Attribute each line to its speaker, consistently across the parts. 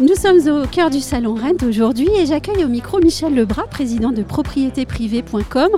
Speaker 1: Nous sommes au cœur du salon Rent aujourd'hui et j'accueille au micro Michel Lebras, président de propriétéprivée.com.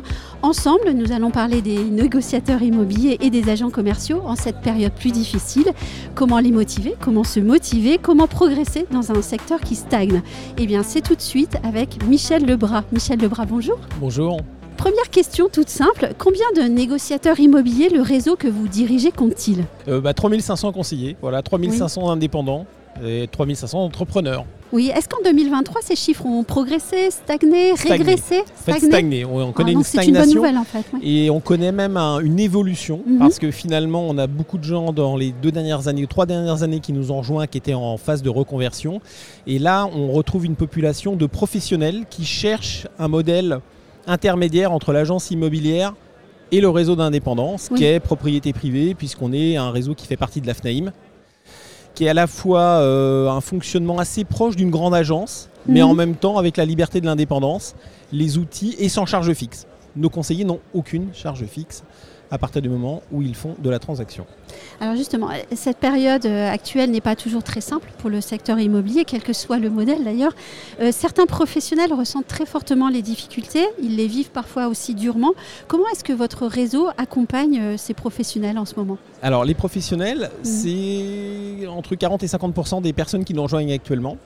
Speaker 1: Ensemble, nous allons parler des négociateurs immobiliers et des agents commerciaux en cette période plus difficile. Comment les motiver, comment se motiver, comment progresser dans un secteur qui stagne. Eh bien, c'est tout de suite avec Michel Lebras. Michel Lebras, bonjour.
Speaker 2: Bonjour.
Speaker 1: Première question toute simple, combien de négociateurs immobiliers le réseau que vous dirigez compte-t-il?
Speaker 2: Euh, bah, 3500 conseillers, voilà, 3500 indépendants et 3500 entrepreneurs.
Speaker 1: Oui, est-ce qu'en 2023, ces chiffres ont progressé, stagné, régressé
Speaker 2: En fait, stagné. On connaît une stagnation.
Speaker 1: Une bonne nouvelle, en fait,
Speaker 2: Et on connaît même une évolution,
Speaker 1: Mhm.
Speaker 2: parce que finalement, on a beaucoup de gens dans les deux dernières années, ou trois dernières années qui nous ont rejoints, qui étaient en phase de reconversion. Et là, on retrouve une population de professionnels qui cherchent un modèle intermédiaire entre l'agence immobilière et le réseau d'indépendance,
Speaker 1: Oui.
Speaker 2: qui est propriété privée, puisqu'on est un réseau qui fait partie de la FNAIM, qui est à la fois euh, un fonctionnement assez proche d'une grande agence, mais
Speaker 1: Mhm.
Speaker 2: en même temps avec la liberté de l'indépendance, les outils et sans charge fixe. Nos conseillers n'ont aucune charge fixe à partir du moment où ils font de la transaction.
Speaker 1: Alors justement, cette période euh, actuelle n'est pas toujours très simple pour le secteur immobilier, quel que soit le modèle d'ailleurs. Euh, certains professionnels ressentent très fortement les difficultés, ils les vivent parfois aussi durement. Comment est-ce que votre réseau accompagne euh, ces professionnels en ce moment?
Speaker 2: Alors les professionnels, c'est entre 40 et 50% des personnes qui nous rejoignent actuellement.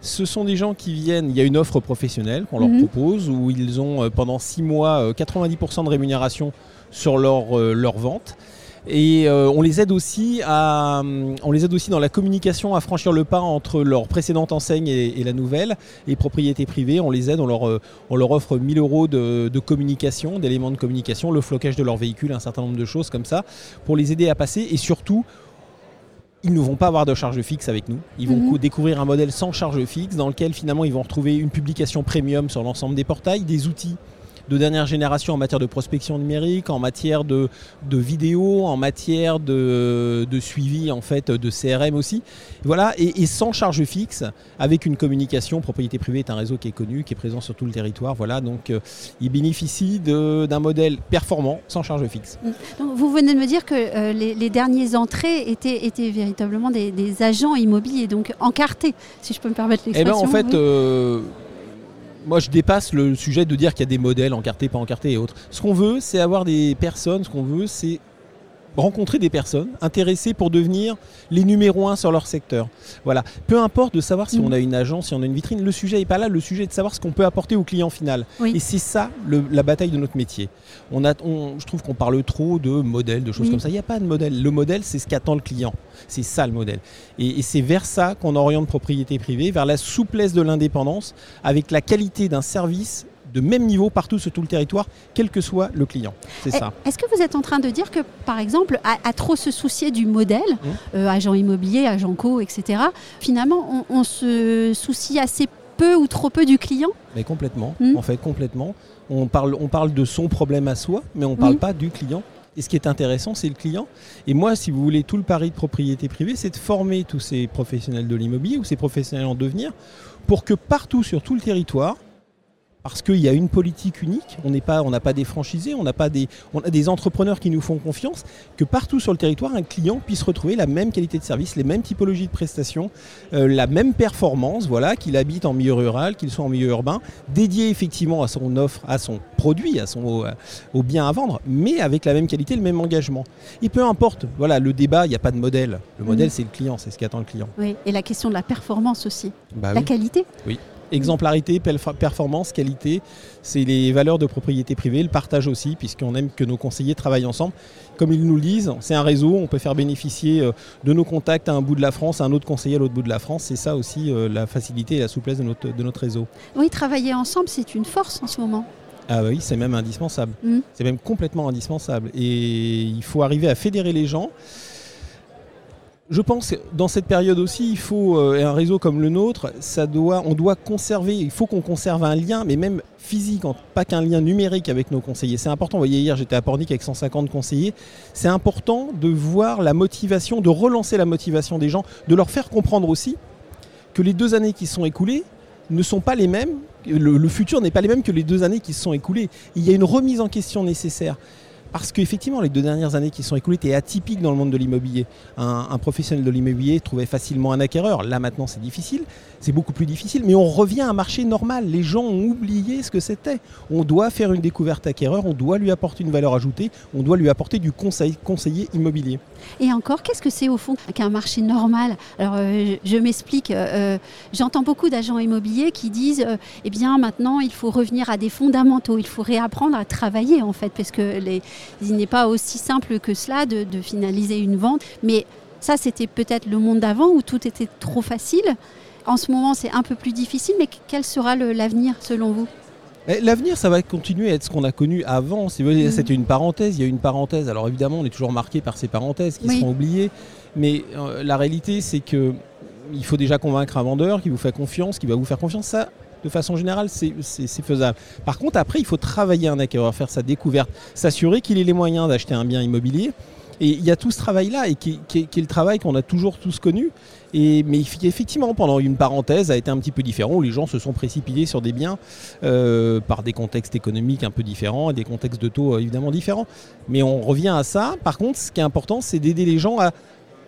Speaker 2: Ce sont des gens qui viennent, il y a une offre professionnelle qu'on leur
Speaker 1: Mhm.
Speaker 2: propose où ils ont pendant 6 mois euh, 90% de rémunération sur leur, euh, leur vente. Et euh, on les aide aussi à, hum, on les aide aussi dans la communication à franchir le pas entre leur précédente enseigne et, et la nouvelle. Et propriété privée, on les aide, on leur, euh, on leur offre 1000 euros de, de communication, d'éléments de communication, le flocage de leur véhicule, un certain nombre de choses comme ça, pour les aider à passer. Et surtout, ils ne vont pas avoir de charge fixe avec nous. Ils vont
Speaker 1: Mhm.
Speaker 2: co- découvrir un modèle sans charge fixe dans lequel finalement ils vont retrouver une publication premium sur l'ensemble des portails, des outils de dernière génération en matière de prospection numérique, en matière de, de vidéo, en matière de, de suivi en fait de CRM aussi. Voilà, et, et sans charge fixe, avec une communication. Propriété privée est un réseau qui est connu, qui est présent sur tout le territoire. Voilà, donc euh, ils bénéficient de- d'un modèle performant sans charge fixe.
Speaker 1: Donc, Vous venez de me dire que euh, les, les derniers entrées étaient, étaient véritablement des, des agents immobiliers, donc encartés, si je peux me permettre
Speaker 2: Eh
Speaker 1: l'expression.
Speaker 2: ben en fait, euh, moi je dépasse le sujet de dire qu'il y a des modèles encartés, pas encartés et autres. Ce qu'on veut, c'est avoir des personnes, ce qu'on veut, c'est rencontrer des personnes intéressées pour devenir les numéros un sur leur secteur. Voilà. Peu importe de savoir si
Speaker 1: Mhm.
Speaker 2: on a une agence, si on a une vitrine, le sujet n'est pas là, le sujet est de savoir ce qu'on peut apporter au client final.
Speaker 1: Oui.
Speaker 2: Et c'est ça le- la bataille de notre métier. On a, on- je trouve qu'on parle trop de modèles, de choses
Speaker 1: Oui.
Speaker 2: comme ça. Il n'y a pas de modèle. Le modèle, c'est ce qu'attend le client. C'est ça le modèle. Et, et c'est vers ça qu'on oriente propriété privée, vers la souplesse de l'indépendance, avec la qualité d'un service de même niveau partout sur tout le territoire, quel que soit le client. C'est
Speaker 1: Eh,
Speaker 2: ça.
Speaker 1: Est-ce que vous êtes en train de dire que, par exemple, à, à trop se soucier du modèle,
Speaker 2: Mmh.
Speaker 1: euh, agent immobilier, agent co, etc., finalement, on, on se soucie assez peu ou trop peu du client?
Speaker 2: Mais complètement,
Speaker 1: Mm.
Speaker 2: en fait, complètement. On parle, on parle de son problème à soi, mais on ne parle
Speaker 1: Mm.
Speaker 2: pas du client. Et ce qui est intéressant, c'est le client. Et moi, si vous voulez, tout le pari de propriété privée, c'est de former tous ces professionnels de l'immobilier ou ces professionnels en devenir pour que partout sur tout le territoire, parce qu'il y a une politique unique, on n'est pas, on n'a pas des franchisés, on n'a pas des, on a des entrepreneurs qui nous font confiance, que partout sur le territoire, un client puisse retrouver la même qualité de service, les mêmes typologies de prestations, euh, la même performance, voilà, qu'il habite en milieu rural, qu'il soit en milieu urbain, dédié effectivement à son offre, à son produit, à son au, au bien à vendre, mais avec la même qualité, le même engagement. Et peu importe, voilà, le débat, il n'y a pas de modèle. Le modèle,
Speaker 1: Mhm.
Speaker 2: c'est le client, c'est ce qu'attend le client.
Speaker 1: Oui. Et la question de la performance aussi,
Speaker 2: Bah
Speaker 1: la
Speaker 2: oui.
Speaker 1: qualité.
Speaker 2: Exemplarité, performance, qualité, c'est les valeurs de propriété privée, le partage aussi, puisqu'on aime que nos conseillers travaillent ensemble. Comme ils nous le disent, c'est un réseau, on peut faire bénéficier euh, de nos contacts à un bout de la France, à un autre conseiller à l'autre bout de la France. C'est ça aussi euh, la facilité et la souplesse de notre, de notre réseau.
Speaker 1: Oui, travailler ensemble, c'est une force en ce moment.
Speaker 2: Ah oui, c'est même indispensable.
Speaker 1: Mm.
Speaker 2: C'est même complètement indispensable. Et il faut arriver à fédérer les gens. Je pense que dans cette période aussi, il faut euh, un réseau comme le nôtre, on doit conserver, il faut qu'on conserve un lien, mais même physique, pas qu'un lien numérique avec nos conseillers. C'est important. Vous voyez, hier j'étais à Pornic avec 150 conseillers. C'est important de voir la motivation, de relancer la motivation des gens, de leur faire comprendre aussi que les deux années qui sont écoulées ne sont pas les mêmes. Le, le futur n'est pas les mêmes que les deux années qui se sont écoulées. Il y a une remise en question nécessaire. Parce qu'effectivement, les deux dernières années qui sont écoulées étaient atypiques dans le monde de l'immobilier. Un, professionnel de l'immobilier trouvait facilement un acquéreur. Là, maintenant, c'est difficile. C'est beaucoup plus difficile. Mais on revient à un marché normal. Les gens ont oublié ce que c'était. On doit faire une découverte acquéreur. On doit lui apporter une valeur ajoutée. On doit lui apporter du conseil, conseiller immobilier.
Speaker 1: Et encore, qu'est-ce que c'est au fond qu'un marché normal? Alors, euh, je m'explique. Euh, j'entends beaucoup d'agents immobiliers qui disent euh, eh bien, maintenant, il faut revenir à des fondamentaux. Il faut réapprendre à travailler, en fait, parce que les il n'est pas aussi simple que cela de, finaliser une vente. Mais ça, c'était peut-être le monde d'avant où tout était trop facile. En ce moment, c'est un peu plus difficile, mais quel sera l'avenir selon vous?
Speaker 2: L'avenir, ça va continuer à être ce qu'on a connu avant. Mm. C'était une parenthèse, il y a une parenthèse. Alors évidemment, on est toujours marqué par ces parenthèses qui seront oubliées. Mais euh, la réalité, c'est que il faut déjà convaincre un vendeur qui vous fait confiance, qui va vous faire confiance. Ça, de façon générale, c'est faisable. Par contre, après, il faut travailler un acquéreur, faire sa découverte, s'assurer qu'il ait les moyens d'acheter un bien immobilier. Et il y a tout ce travail-là, et qui, est le travail qu'on a toujours tous connu. Et, mais effectivement, pendant une parenthèse, a été un petit peu différent, où les gens se sont précipités sur des biens euh, par des contextes économiques un peu différents et des contextes de taux euh, évidemment différents. Mais on revient à ça. Par contre, ce qui est important, c'est d'aider les gens à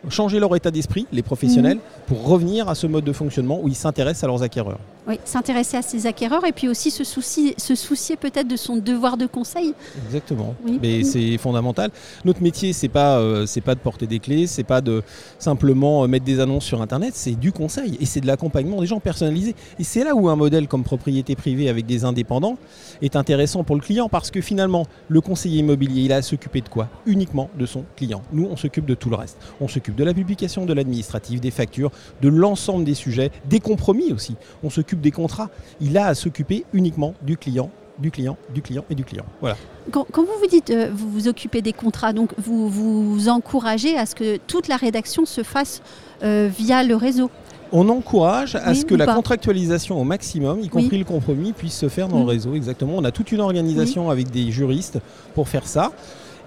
Speaker 2: changer leur état d'esprit, les professionnels, mhm. pour revenir à ce mode de fonctionnement où ils s'intéressent à leurs acquéreurs.
Speaker 1: Oui, s'intéresser à ses acquéreurs et puis aussi se soucier, se soucier peut-être de son devoir de conseil.
Speaker 2: Exactement. Mais c'est fondamental. Notre métier, c'est pas euh, c'est pas de porter des clés, c'est pas de simplement euh, mettre des annonces sur Internet, c'est du conseil et c'est de l'accompagnement des gens personnalisés. Et c'est là où un modèle comme propriété privée avec des indépendants est intéressant pour le client parce que finalement, le conseiller immobilier, il a à s'occuper de quoi? Uniquement de son client. Nous, on s'occupe de tout le reste. On s'occupe de la publication de l'administratif, des factures, de l'ensemble des sujets, des compromis aussi. On s'occupe des contrats. Il a à s'occuper uniquement du client du client, du client et du client. Voilà.
Speaker 1: Quand, vous vous dites euh, vous vous occupez des contrats, donc vous vous encouragez à ce que toute la rédaction se fasse euh, via le réseau
Speaker 2: on encourage à ce que la contractualisation au maximum, y compris le compromis, puisse se faire dans le réseau. Exactement. On a toute une organisation avec des juristes pour faire ça.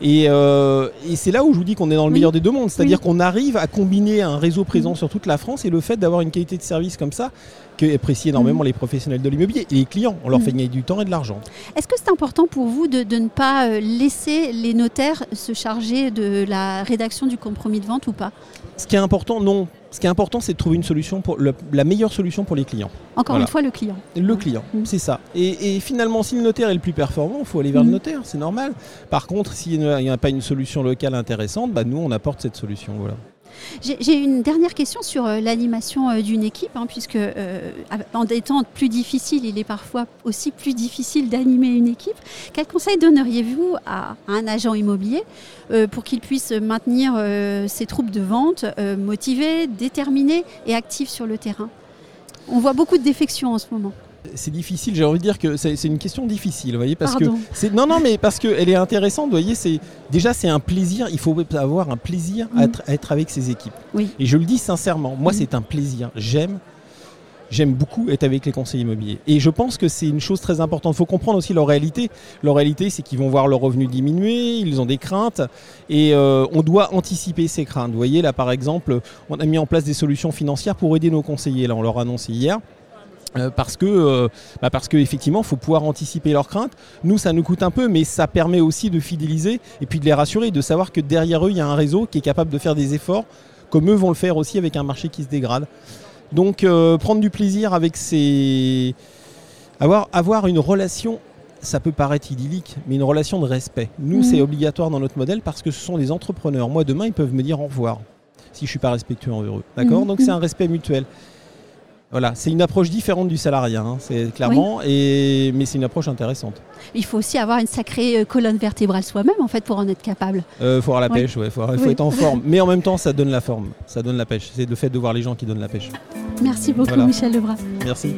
Speaker 2: Euh, et, c'est là où je vous dis qu'on est dans le meilleur des deux mondes. C'est-à-dire qu'on arrive à combiner un réseau présent sur toute la France et le fait d'avoir une qualité de service comme ça, qui apprécie énormément mm. les professionnels de l'immobilier et les clients. On leur mm. fait gagner du temps et de l'argent.
Speaker 1: Est-ce que c'est important pour vous de, ne pas euh, laisser les notaires se charger de la rédaction du compromis de vente ou pas?
Speaker 2: Ce qui est important, non. Ce qui est important, c'est de trouver une solution pour la meilleure solution pour les clients.
Speaker 1: Encore une fois, le client.
Speaker 2: Le client, mm. c'est ça. Et, finalement, si le notaire est le plus performant, il faut aller vers le notaire, c'est normal. Par contre, s'il n'y a pas une solution locale intéressante, bah, nous, on apporte cette solution. Voilà.
Speaker 1: J'ai une dernière question sur euh, l'animation euh, d'une équipe, hein, puisque euh, en étant plus difficile, il est parfois aussi plus difficile d'animer une équipe. Quel conseil donneriez-vous à, un agent immobilier pour qu'il puisse maintenir ses troupes de vente motivées, déterminées et actives sur le terrain? On voit beaucoup de défections en ce moment
Speaker 2: c'est difficile. J'ai envie de dire que c'est une question difficile, vous voyez, parce que non, non, mais parce qu'elle est intéressante. Vous voyez, c'est déjà c'est un plaisir. Il faut avoir un plaisir à, mm. être, avec ses équipes. Et je le dis sincèrement, moi, mm. c'est un plaisir. J'aime. J'aime beaucoup être avec les conseillers immobiliers. Et je pense que c'est une chose très importante. Il faut comprendre aussi leur réalité. Leur réalité, c'est qu'ils vont voir leurs revenus diminuer, ils ont des craintes, et euh, on doit anticiper ces craintes. Vous voyez, là, par exemple, on a mis en place des solutions financières pour aider nos conseillers. Là, on leur a annoncé hier. Euh, parce que euh, bah parce que effectivement faut pouvoir anticiper leurs craintes nous ça nous coûte un peu mais ça permet aussi de fidéliser et puis de les rassurer de savoir que derrière eux il y a un réseau qui est capable de faire des efforts comme eux vont le faire aussi avec un marché qui se dégrade donc euh, prendre du plaisir avec ces avoir avoir une relation ça peut paraître idyllique, mais une relation de respect. Nous, mhm. c'est obligatoire dans notre modèle parce que ce sont des entrepreneurs. Moi, demain, ils peuvent me dire au revoir si je ne suis pas respectueux envers eux. D'accord? Mhm. Donc, c'est un respect mutuel. Voilà, c'est une approche différente du salariat, hein, c'est clairement, et, mais c'est une approche intéressante.
Speaker 1: Il faut aussi avoir une sacrée euh, colonne vertébrale soi-même, en fait, pour en être capable.
Speaker 2: Il euh, faut avoir la pêche, il faut, être en forme. Mais en même temps, ça donne la forme, ça donne la pêche. C'est le fait de voir les gens qui donnent la pêche.
Speaker 1: Merci beaucoup, Michel Lebras.
Speaker 2: Merci.